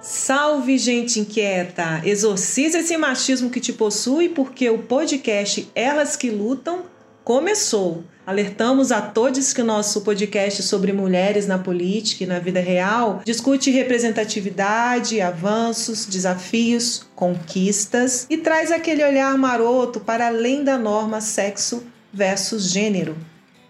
Salve, gente inquieta! Exorciza esse machismo que te possui, porque o podcast Elas que Lutam começou. Alertamos a todos que o nosso podcast sobre mulheres na política e na vida real discute representatividade, avanços, desafios, conquistas e traz aquele olhar maroto para além da norma sexo versus gênero.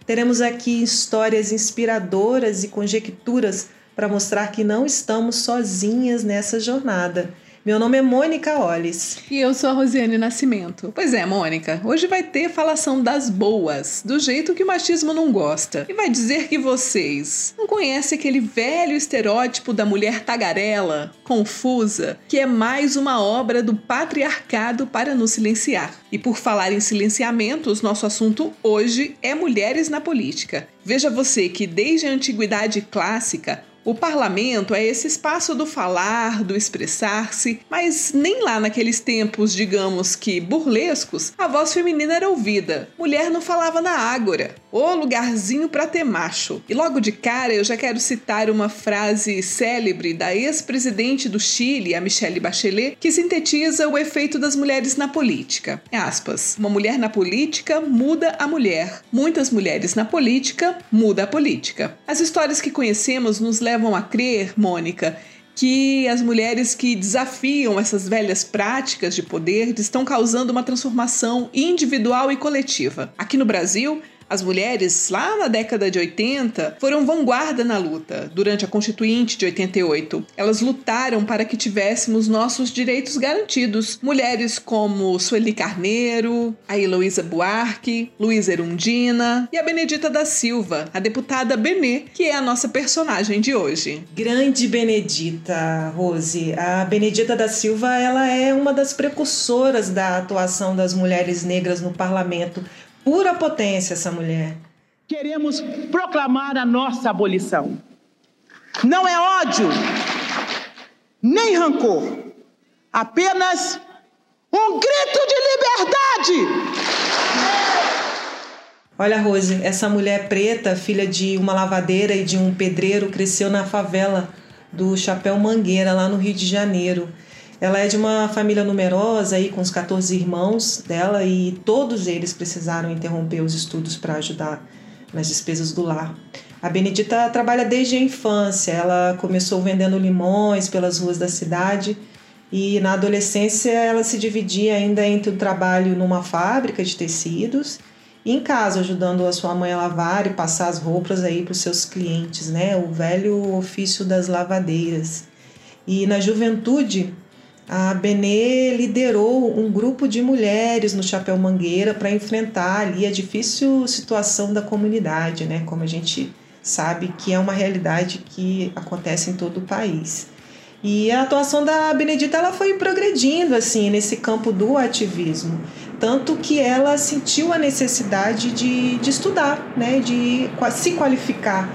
Teremos aqui histórias inspiradoras e conjecturas para mostrar que não estamos sozinhas nessa jornada. Meu nome é Mônica Olles. E eu sou a Rosiane Nascimento. Pois é, Mônica, hoje vai ter falação das boas, do jeito que o machismo não gosta. E vai dizer que vocês não conhecem aquele velho estereótipo da mulher tagarela, confusa, que é mais uma obra do patriarcado para nos silenciar. E por falar em silenciamentos, nosso assunto hoje é mulheres na política. Veja você que desde a antiguidade clássica, o parlamento é esse espaço do falar, do expressar-se, mas nem lá naqueles tempos, digamos que burlescos, a voz feminina era ouvida. Mulher não falava na ágora. Ô lugarzinho para ter macho. E logo de cara eu já quero citar uma frase célebre da ex-presidente do Chile, a Michelle Bachelet, que sintetiza o efeito das mulheres na política. Aspas. Uma mulher na política muda a mulher. Muitas mulheres na política muda a política. As histórias que conhecemos nos levam levam a crer, Mônica, que as mulheres que desafiam essas velhas práticas de poder estão causando uma transformação individual e coletiva. Aqui no Brasil, as mulheres, lá na década de 80, foram vanguarda na luta durante a Constituinte de 88. Elas lutaram para que tivéssemos nossos direitos garantidos. Mulheres como Sueli Carneiro, a Heloísa Buarque, Luísa Erundina e a Benedita da Silva, a deputada Benê, que é a nossa personagem de hoje. Grande Benedita, Rose. A Benedita da Silva ela é uma das precursoras da atuação das mulheres negras no parlamento Pura potência essa mulher. Queremos proclamar a nossa abolição. Não é ódio, nem rancor, apenas um grito de liberdade. Olha, Rose, essa mulher preta, filha de uma lavadeira e de um pedreiro, cresceu na favela do Chapéu Mangueira, lá no Rio de Janeiro. Ela é de uma família numerosa, aí, com os 14 irmãos dela, e todos eles precisaram interromper os estudos para ajudar nas despesas do lar. A Benedita trabalha desde a infância. Ela começou vendendo limões pelas ruas da cidade e na adolescência ela se dividia ainda entre o trabalho numa fábrica de tecidos e em casa ajudando a sua mãe a lavar e passar as roupas aí para os seus clientes, né? O velho ofício das lavadeiras. E na juventude a Benê liderou um grupo de mulheres no Chapéu Mangueira para enfrentar ali a difícil situação da comunidade, né? Como a gente sabe que é uma realidade que acontece em todo o país. E a atuação da Benedita ela foi progredindo assim nesse campo do ativismo, tanto que ela sentiu a necessidade de, de estudar, né? De se qualificar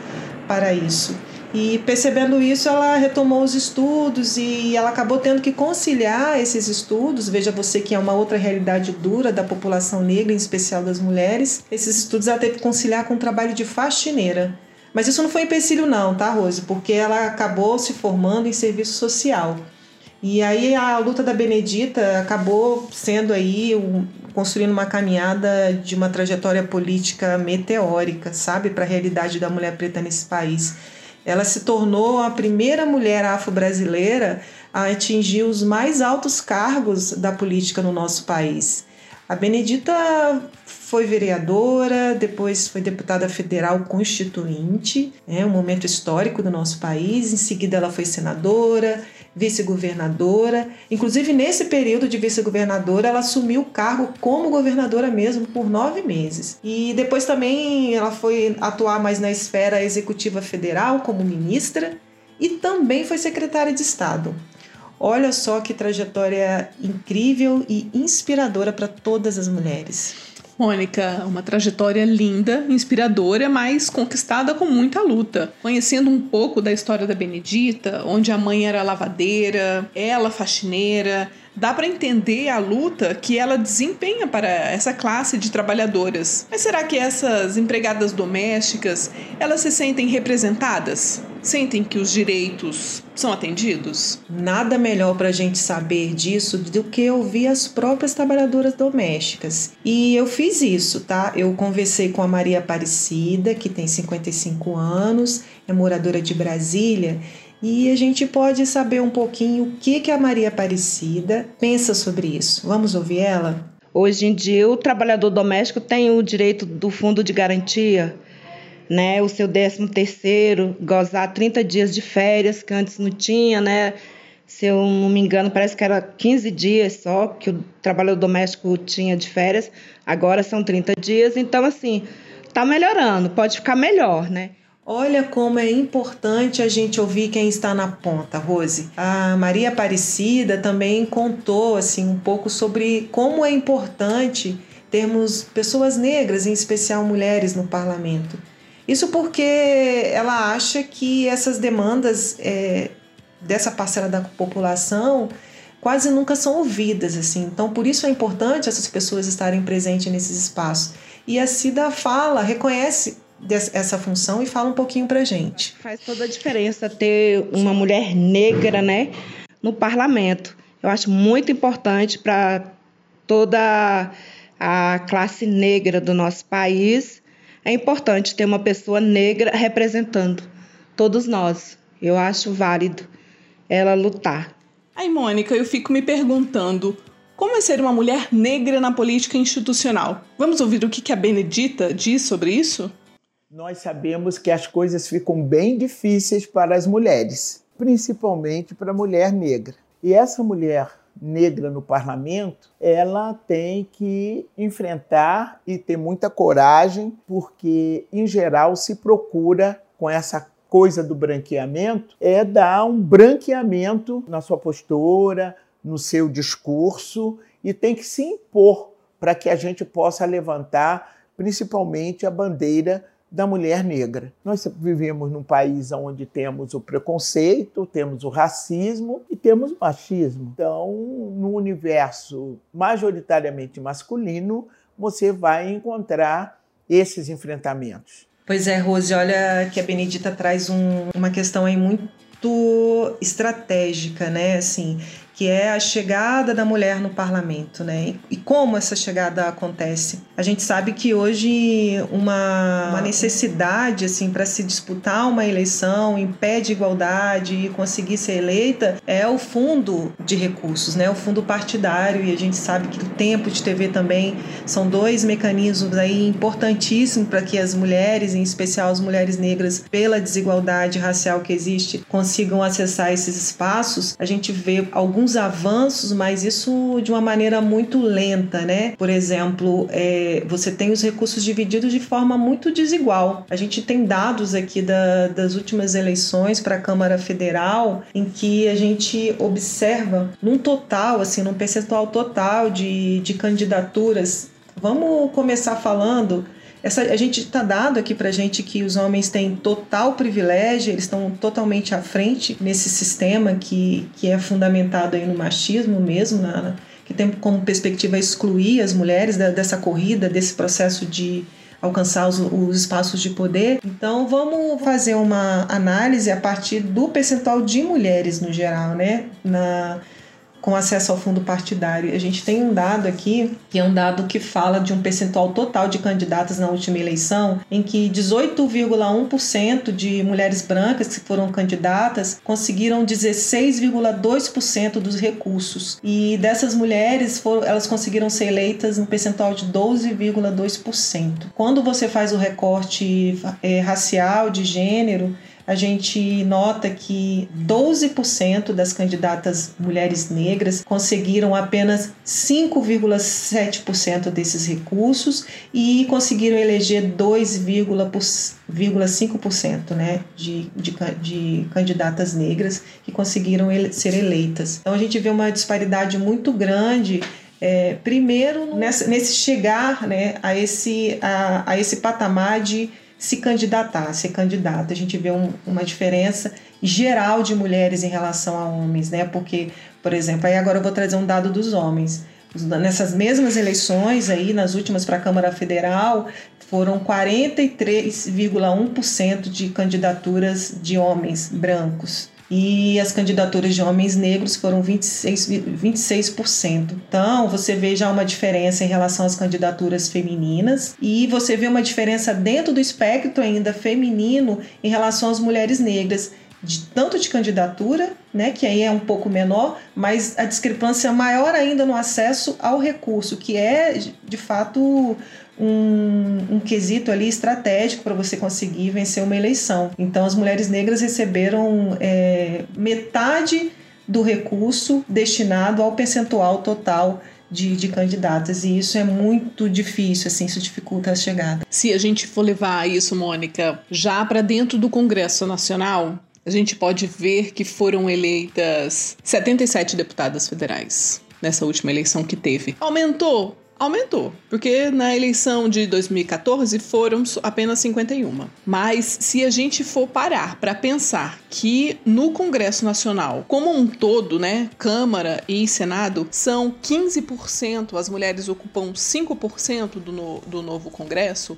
para isso. E percebendo isso, ela retomou os estudos e ela acabou tendo que conciliar esses estudos. Veja você que é uma outra realidade dura da população negra, em especial das mulheres. Esses estudos ela teve que conciliar com o trabalho de faxineira. Mas isso não foi empecilho não, tá, Rose? Porque ela acabou se formando em serviço social. E aí a luta da Benedita acabou sendo aí um, construindo uma caminhada de uma trajetória política meteórica, sabe, para a realidade da mulher preta nesse país. Ela se tornou a primeira mulher afro-brasileira a atingir os mais altos cargos da política no nosso país. A Benedita foi vereadora, depois foi deputada federal constituinte, é um momento histórico do nosso país. Em seguida, ela foi senadora, vice-governadora. Inclusive, nesse período de vice-governadora, ela assumiu o cargo como governadora mesmo por nove meses. E depois também ela foi atuar mais na esfera executiva federal como ministra e também foi secretária de Estado. Olha só que trajetória incrível e inspiradora para todas as mulheres. Mônica, uma trajetória linda, inspiradora, mas conquistada com muita luta. Conhecendo um pouco da história da Benedita, onde a mãe era lavadeira, ela faxineira, dá para entender a luta que ela desempenha para essa classe de trabalhadoras. Mas será que essas empregadas domésticas, elas se sentem representadas? Sentem que os direitos são atendidos? Nada melhor para a gente saber disso do que ouvir as próprias trabalhadoras domésticas. E eu fiz isso, tá? Eu conversei com a Maria Aparecida, que tem 55 anos, é moradora de Brasília, e a gente pode saber um pouquinho o que, que a Maria Aparecida pensa sobre isso. Vamos ouvir ela? Hoje em dia, o trabalhador doméstico tem o direito do fundo de garantia, né? O seu 13 terceiro, gozar 30 dias de férias, que antes não tinha, né? Se eu não me engano, parece que era 15 dias só que o trabalhador doméstico tinha de férias, agora são 30 dias. Então, assim, tá melhorando, pode ficar melhor, né? Olha como é importante a gente ouvir quem está na ponta, Rose. A Maria Aparecida também contou assim um pouco sobre como é importante termos pessoas negras, em especial mulheres, no parlamento. Isso porque ela acha que essas demandas é, dessa parcela da população quase nunca são ouvidas assim. Então, por isso é importante essas pessoas estarem presentes nesses espaços. E a Cida fala, reconhece essa função e fala um pouquinho para gente. Faz toda a diferença ter uma mulher negra, né, no parlamento. Eu acho muito importante para toda a classe negra do nosso país. É importante ter uma pessoa negra representando todos nós. Eu acho válido ela lutar. Aí, Mônica, eu fico me perguntando como é ser uma mulher negra na política institucional. Vamos ouvir o que a Benedita diz sobre isso? nós sabemos que as coisas ficam bem difíceis para as mulheres, principalmente para a mulher negra. E essa mulher negra no parlamento, ela tem que enfrentar e ter muita coragem, porque em geral se procura com essa coisa do branqueamento é dar um branqueamento na sua postura, no seu discurso e tem que se impor para que a gente possa levantar principalmente a bandeira da mulher negra. Nós vivemos num país onde temos o preconceito, temos o racismo e temos o machismo. Então, no universo majoritariamente masculino, você vai encontrar esses enfrentamentos. Pois é, Rose, olha que a Benedita traz um, uma questão aí muito estratégica, né? Assim, que é a chegada da mulher no parlamento, né? E como essa chegada acontece? A gente sabe que hoje uma, uma necessidade assim para se disputar uma eleição em pé de igualdade e conseguir ser eleita é o fundo de recursos, né? O fundo partidário e a gente sabe que o tempo de TV também são dois mecanismos aí importantíssimos para que as mulheres, em especial as mulheres negras, pela desigualdade racial que existe, consigam acessar esses espaços. A gente vê alguns alguns avanços, mas isso de uma maneira muito lenta, né? Por exemplo, é, você tem os recursos divididos de forma muito desigual. A gente tem dados aqui da, das últimas eleições para a Câmara Federal em que a gente observa num total, assim, num percentual total de, de candidaturas. Vamos começar falando essa, a gente está dado aqui para gente que os homens têm total privilégio, eles estão totalmente à frente nesse sistema que, que é fundamentado aí no machismo mesmo, na, que tem como perspectiva excluir as mulheres da, dessa corrida, desse processo de alcançar os, os espaços de poder. Então vamos fazer uma análise a partir do percentual de mulheres no geral, né? Na, com acesso ao fundo partidário. A gente tem um dado aqui, que é um dado que fala de um percentual total de candidatas na última eleição, em que 18,1% de mulheres brancas que foram candidatas conseguiram 16,2% dos recursos. E dessas mulheres, foram, elas conseguiram ser eleitas no percentual de 12,2%. Quando você faz o recorte é, racial, de gênero, a gente nota que 12% das candidatas mulheres negras conseguiram apenas 5,7% desses recursos e conseguiram eleger 2,5% né, de, de, de candidatas negras que conseguiram ser eleitas. Então a gente vê uma disparidade muito grande é, primeiro nessa, nesse chegar né, a, esse, a, a esse patamar de se candidatar, ser candidata. A gente vê um, uma diferença geral de mulheres em relação a homens, né? Porque Por exemplo, aí agora eu vou trazer um dado dos homens. Nessas mesmas eleições aí, nas últimas para a Câmara Federal, foram 43,1% de candidaturas de homens brancos e as candidaturas de homens negros foram 26, 26%. Então, você vê já uma diferença em relação às candidaturas femininas e você vê uma diferença dentro do espectro ainda feminino em relação às mulheres negras. De, tanto de candidatura, né, que aí é um pouco menor, mas a discrepância maior ainda no acesso ao recurso, que é de fato um, um quesito ali estratégico para você conseguir vencer uma eleição. Então, as mulheres negras receberam é, metade do recurso destinado ao percentual total de, de, candidatas e isso é muito difícil, assim, isso dificulta a chegada. Se a gente for levar isso, Mônica, já para dentro do Congresso Nacional, a gente pode ver que foram eleitas 77 deputadas federais nessa última eleição que teve. Aumentou aumentou, porque na eleição de 2014 foram apenas 51. Mas se a gente for parar para pensar que no Congresso Nacional, como um todo, né, Câmara e Senado, são 15%, as mulheres ocupam 5% do, no, do novo Congresso,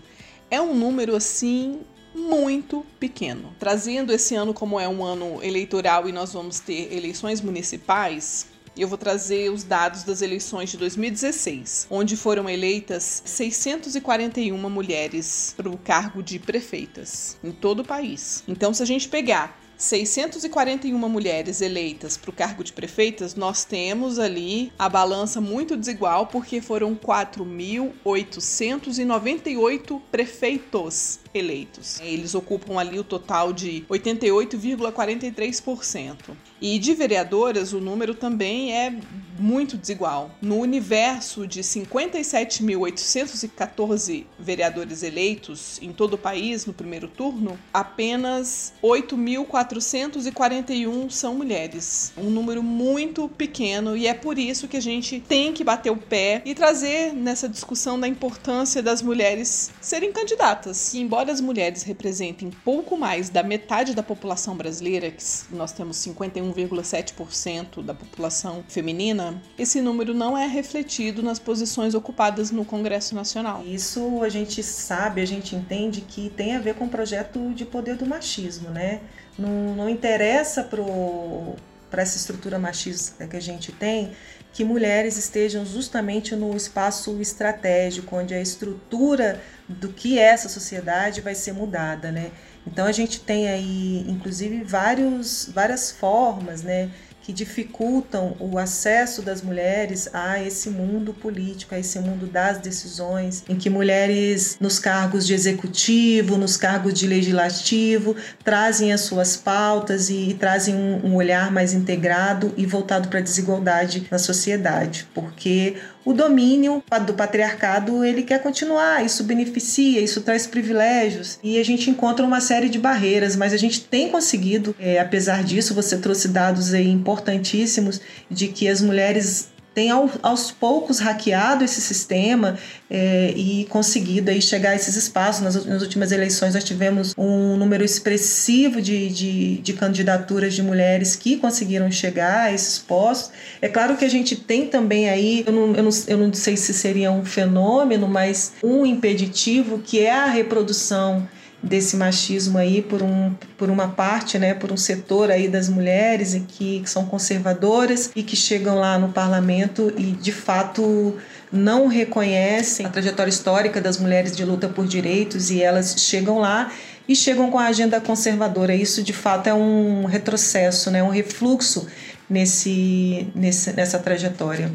é um número assim muito pequeno. Trazendo esse ano como é um ano eleitoral e nós vamos ter eleições municipais, e eu vou trazer os dados das eleições de 2016, onde foram eleitas 641 mulheres para o cargo de prefeitas em todo o país. Então, se a gente pegar 641 mulheres eleitas para o cargo de prefeitas, nós temos ali a balança muito desigual, porque foram 4.898 prefeitos eleitos. Eles ocupam ali o total de 88,43%. E de vereadoras, o número também é muito desigual. No universo de 57.814 vereadores eleitos em todo o país no primeiro turno, apenas 8.441 são mulheres. Um número muito pequeno e é por isso que a gente tem que bater o pé e trazer nessa discussão da importância das mulheres serem candidatas. E embora as mulheres representem pouco mais da metade da população brasileira, que nós temos 51,7% da população feminina, esse número não é refletido nas posições ocupadas no Congresso Nacional. Isso a gente sabe, a gente entende que tem a ver com o projeto de poder do machismo, né? Não, não interessa para essa estrutura machista que a gente tem que mulheres estejam justamente no espaço estratégico, onde a estrutura do que é essa sociedade vai ser mudada, né? Então a gente tem aí, inclusive, vários, várias formas, né, que dificultam o acesso das mulheres a esse mundo político, a esse mundo das decisões, em que mulheres nos cargos de executivo, nos cargos de legislativo, trazem as suas pautas e, e trazem um, um olhar mais integrado e voltado para a desigualdade na sociedade, porque o domínio do patriarcado ele quer continuar, isso beneficia, isso traz privilégios. E a gente encontra uma série de barreiras, mas a gente tem conseguido, é, apesar disso, você trouxe dados aí importantíssimos de que as mulheres tem ao, aos poucos hackeado esse sistema é, e conseguido aí chegar a esses espaços. Nas, nas, últimas eleições nós tivemos um número expressivo de, de, de, candidaturas de mulheres que conseguiram chegar a esses postos. É claro que a gente tem também aí, eu não, eu não, eu não sei se seria um fenômeno, mas um impeditivo que é a reprodução desse machismo aí por, um, por uma parte, né, por um setor aí das mulheres e que, que são conservadoras e que chegam lá no parlamento e de fato não reconhecem a trajetória histórica das mulheres de luta por direitos e elas chegam lá e chegam com a agenda conservadora. Isso de fato é um retrocesso, né, um refluxo nesse, nesse, nessa trajetória.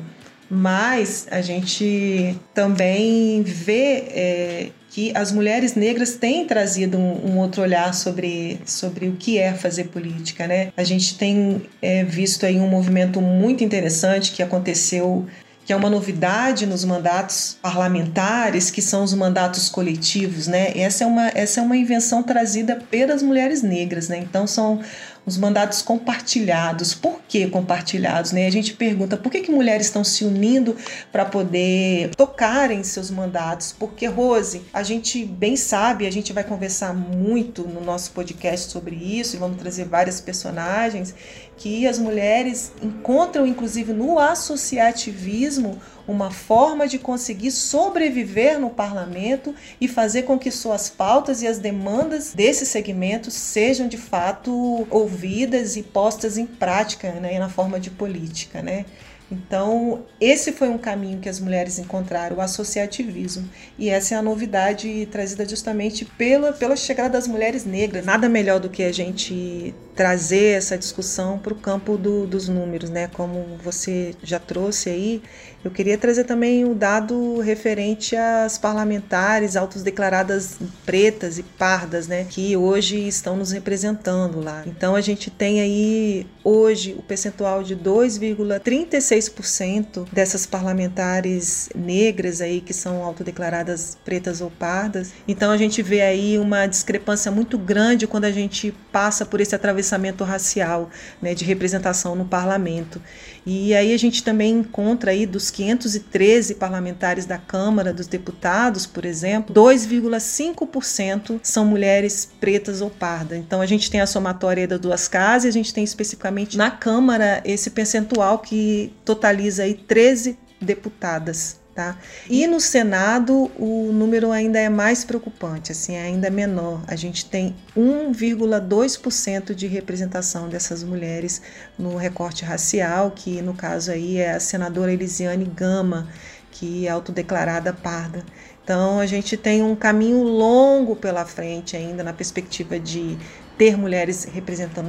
Mas a gente também vê é, que as mulheres negras têm trazido um, um, outro olhar sobre, sobre o que é fazer política, né? A gente tem é, visto aí um movimento muito interessante que aconteceu que é uma novidade nos mandatos parlamentares, que são os mandatos coletivos, né? Essa é uma, essa é uma invenção trazida pelas mulheres negras, né? Então são os mandatos compartilhados. Por que compartilhados? Né? A gente pergunta por que, que mulheres estão se unindo para poder tocar em seus mandatos? Porque, Rose, a gente bem sabe, a gente vai conversar muito no nosso podcast sobre isso e vamos trazer várias personagens que as mulheres encontram, inclusive no associativismo, uma forma de conseguir sobreviver no parlamento e fazer com que suas pautas e as demandas desse segmento sejam de fato ouvidas e postas em prática né, na forma de política. Né? Então, esse foi um caminho que as mulheres encontraram, o associativismo. E essa é a novidade trazida justamente pela, pela chegada das mulheres negras. Nada melhor do que a gente trazer essa discussão para o campo do, dos números, né? Como você já trouxe aí, eu queria trazer também o dado referente às parlamentares autodeclaradas pretas e pardas, né? Que hoje estão nos representando lá. Então a gente tem aí hoje o percentual de 2,36% dessas parlamentares negras aí que são autodeclaradas pretas ou pardas. Então a gente vê aí uma discrepância muito grande quando a gente passa por esse atravessamento pensamento racial, né, de representação no parlamento. E aí a gente também encontra aí dos 513 parlamentares da Câmara dos Deputados, por exemplo, 2,5% são mulheres pretas ou pardas. Então a gente tem a somatória das duas casas e a gente tem especificamente na Câmara esse percentual que totaliza aí 13 deputadas. Tá? E no Senado o número ainda é mais preocupante, assim, é ainda menor. A gente tem 1,2% de representação dessas mulheres no recorte racial, que no caso aí é a senadora Elisiane Gama, que é autodeclarada parda. Então a gente tem um caminho longo pela frente ainda na perspectiva de ter mulheres representando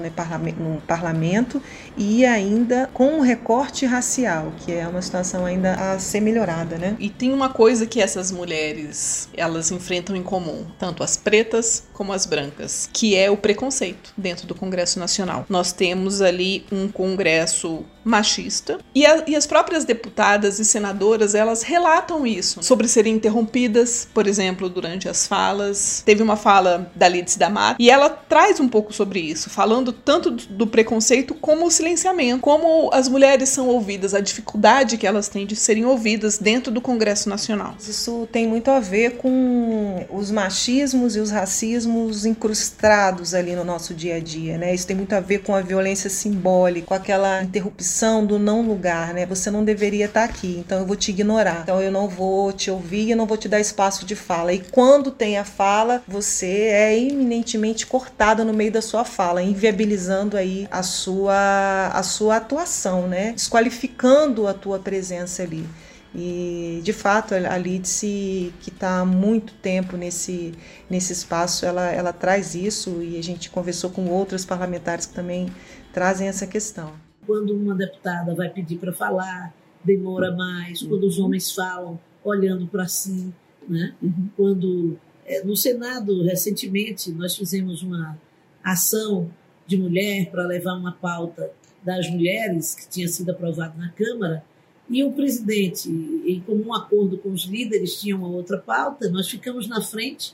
no parlamento e ainda com um recorte racial, que é uma situação ainda a ser melhorada, né? E tem uma coisa que essas mulheres elas enfrentam em comum, tanto as pretas como as brancas, que é o preconceito dentro do Congresso Nacional. Nós temos ali um Congresso machista e, a, e as próprias deputadas e senadoras elas relatam isso sobre serem interrompidas, por exemplo, durante as falas. Teve uma fala da Lidice da Mata e ela traz um pouco sobre isso, falando tanto do preconceito como o silenciamento, como as mulheres são ouvidas, a dificuldade que elas têm de serem ouvidas dentro do Congresso Nacional. Isso tem muito a ver com os machismos e os racismos incrustados ali no nosso dia a dia, né? Isso tem muito a ver com a violência simbólica, com aquela interrupção do não lugar, né? Você não deveria estar aqui, então eu vou te ignorar. Então eu não vou te ouvir, eu não vou te dar espaço de fala. E quando tem a fala, você é eminentemente cortada no meio da sua fala, inviabilizando aí a sua, a sua atuação, né? Desqualificando a tua presença ali. E de fato a Lidice, que está há muito tempo nesse, nesse espaço, ela, ela traz isso e a gente conversou com outros parlamentares que também trazem essa questão. Quando uma deputada vai pedir para falar, demora mais, quando os homens falam olhando para si, né? Uhum. quando é, no Senado recentemente nós fizemos uma ação de mulher para levar uma pauta das mulheres que tinha sido aprovada na Câmara e o presidente, em comum acordo com os líderes, tinha uma outra pauta. Nós ficamos na frente,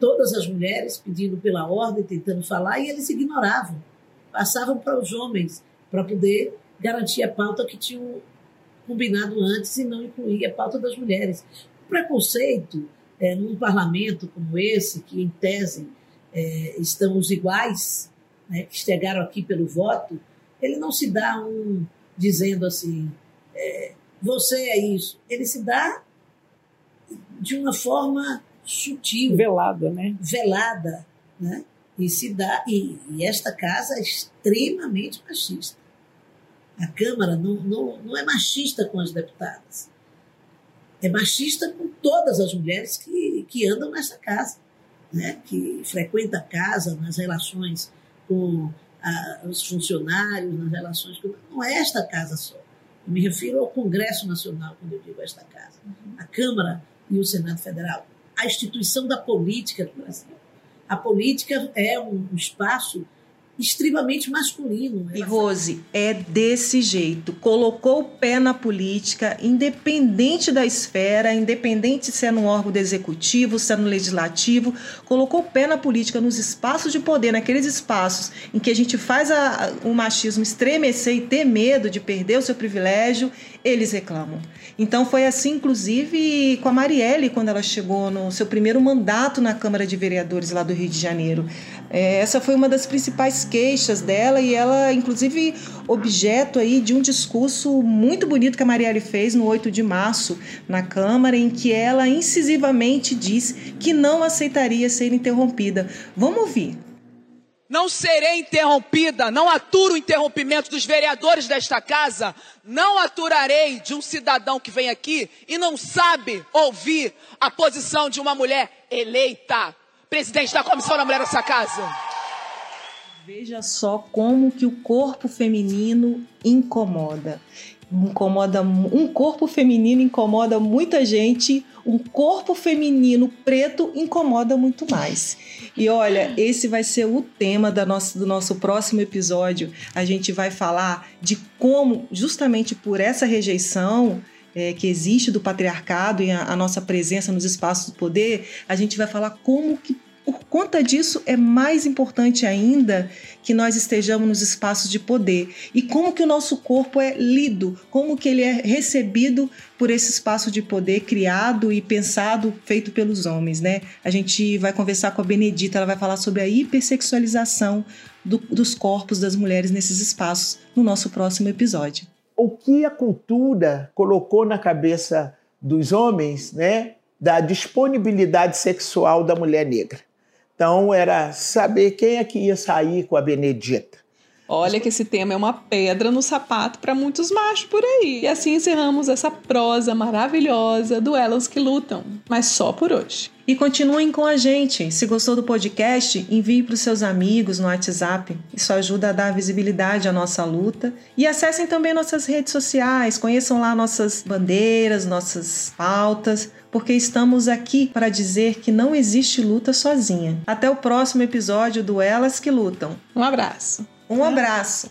todas as mulheres pedindo pela ordem, tentando falar, e eles ignoravam, passavam para os homens para poder garantir a pauta que tinham combinado antes e não incluir a pauta das mulheres. O preconceito é, num parlamento como esse, que em tese é, estamos iguais, né, que chegaram aqui pelo voto, ele não se dá um dizendo assim, é, você é isso. Ele se dá de uma forma sutil. Velada, né? Velada, né? E se dá, e, e esta casa é extremamente machista. A Câmara não, não, não é machista com as deputadas. É machista com todas as mulheres que, que andam nessa casa né, que frequenta a casa, nas relações com a, os funcionários, nas relações com. Não é esta casa só. Eu me refiro ao Congresso Nacional, quando eu digo esta casa. A Câmara e o Senado Federal. A instituição da política do Brasil. A política é um espaço extremamente masculino. E Rose, é desse jeito. Colocou o pé na política, independente da esfera, independente se é no órgão do executivo, se é no legislativo, colocou o pé na política, nos espaços de poder, naqueles espaços em que a gente faz a, o machismo estremecer e ter medo de perder o seu privilégio, eles reclamam. Então foi assim, inclusive, com a Marielle, quando ela chegou no seu primeiro mandato na Câmara de Vereadores lá do Rio de Janeiro. É, essa foi uma das principais queixas dela e ela, inclusive, objeto aí de um discurso muito bonito que a Marielle fez no 8 de março na Câmara, em que ela incisivamente diz que não aceitaria ser interrompida. Vamos ouvir. Não serei interrompida, não aturo o interrompimento dos vereadores desta casa, não aturarei de um cidadão que vem aqui e não sabe ouvir a posição de uma mulher eleita, presidente da Comissão da Mulher dessa casa. Veja só como que o corpo feminino incomoda incomoda um corpo feminino incomoda muita gente, um corpo feminino preto incomoda muito mais. E olha, esse vai ser o tema da nossa, do nosso próximo episódio. A gente vai falar de como, justamente por essa rejeição é, que existe do patriarcado e a, a nossa presença nos espaços do poder, a gente vai falar como que por conta disso, é mais importante ainda que nós estejamos nos espaços de poder e como que o nosso corpo é lido, como que ele é recebido por esse espaço de poder criado e pensado, feito pelos homens, né? A gente vai conversar com a Benedita, ela vai falar sobre a hipersexualização do, dos corpos das mulheres nesses espaços no nosso próximo episódio. O que a cultura colocou na cabeça dos homens, né? Da disponibilidade sexual da mulher negra. Então era saber quem é que ia sair com a Benedita. Olha que esse tema é uma pedra no sapato para muitos machos por aí. E assim encerramos essa prosa maravilhosa do Elas que Lutam, mas só por hoje. E continuem com a gente. Se gostou do podcast, envie para os seus amigos no WhatsApp. Isso ajuda a dar visibilidade à nossa luta. E acessem também nossas redes sociais, conheçam lá nossas bandeiras, nossas pautas, porque estamos aqui para dizer que não existe luta sozinha. Até o próximo episódio do Elas que Lutam. Um abraço. Um abraço.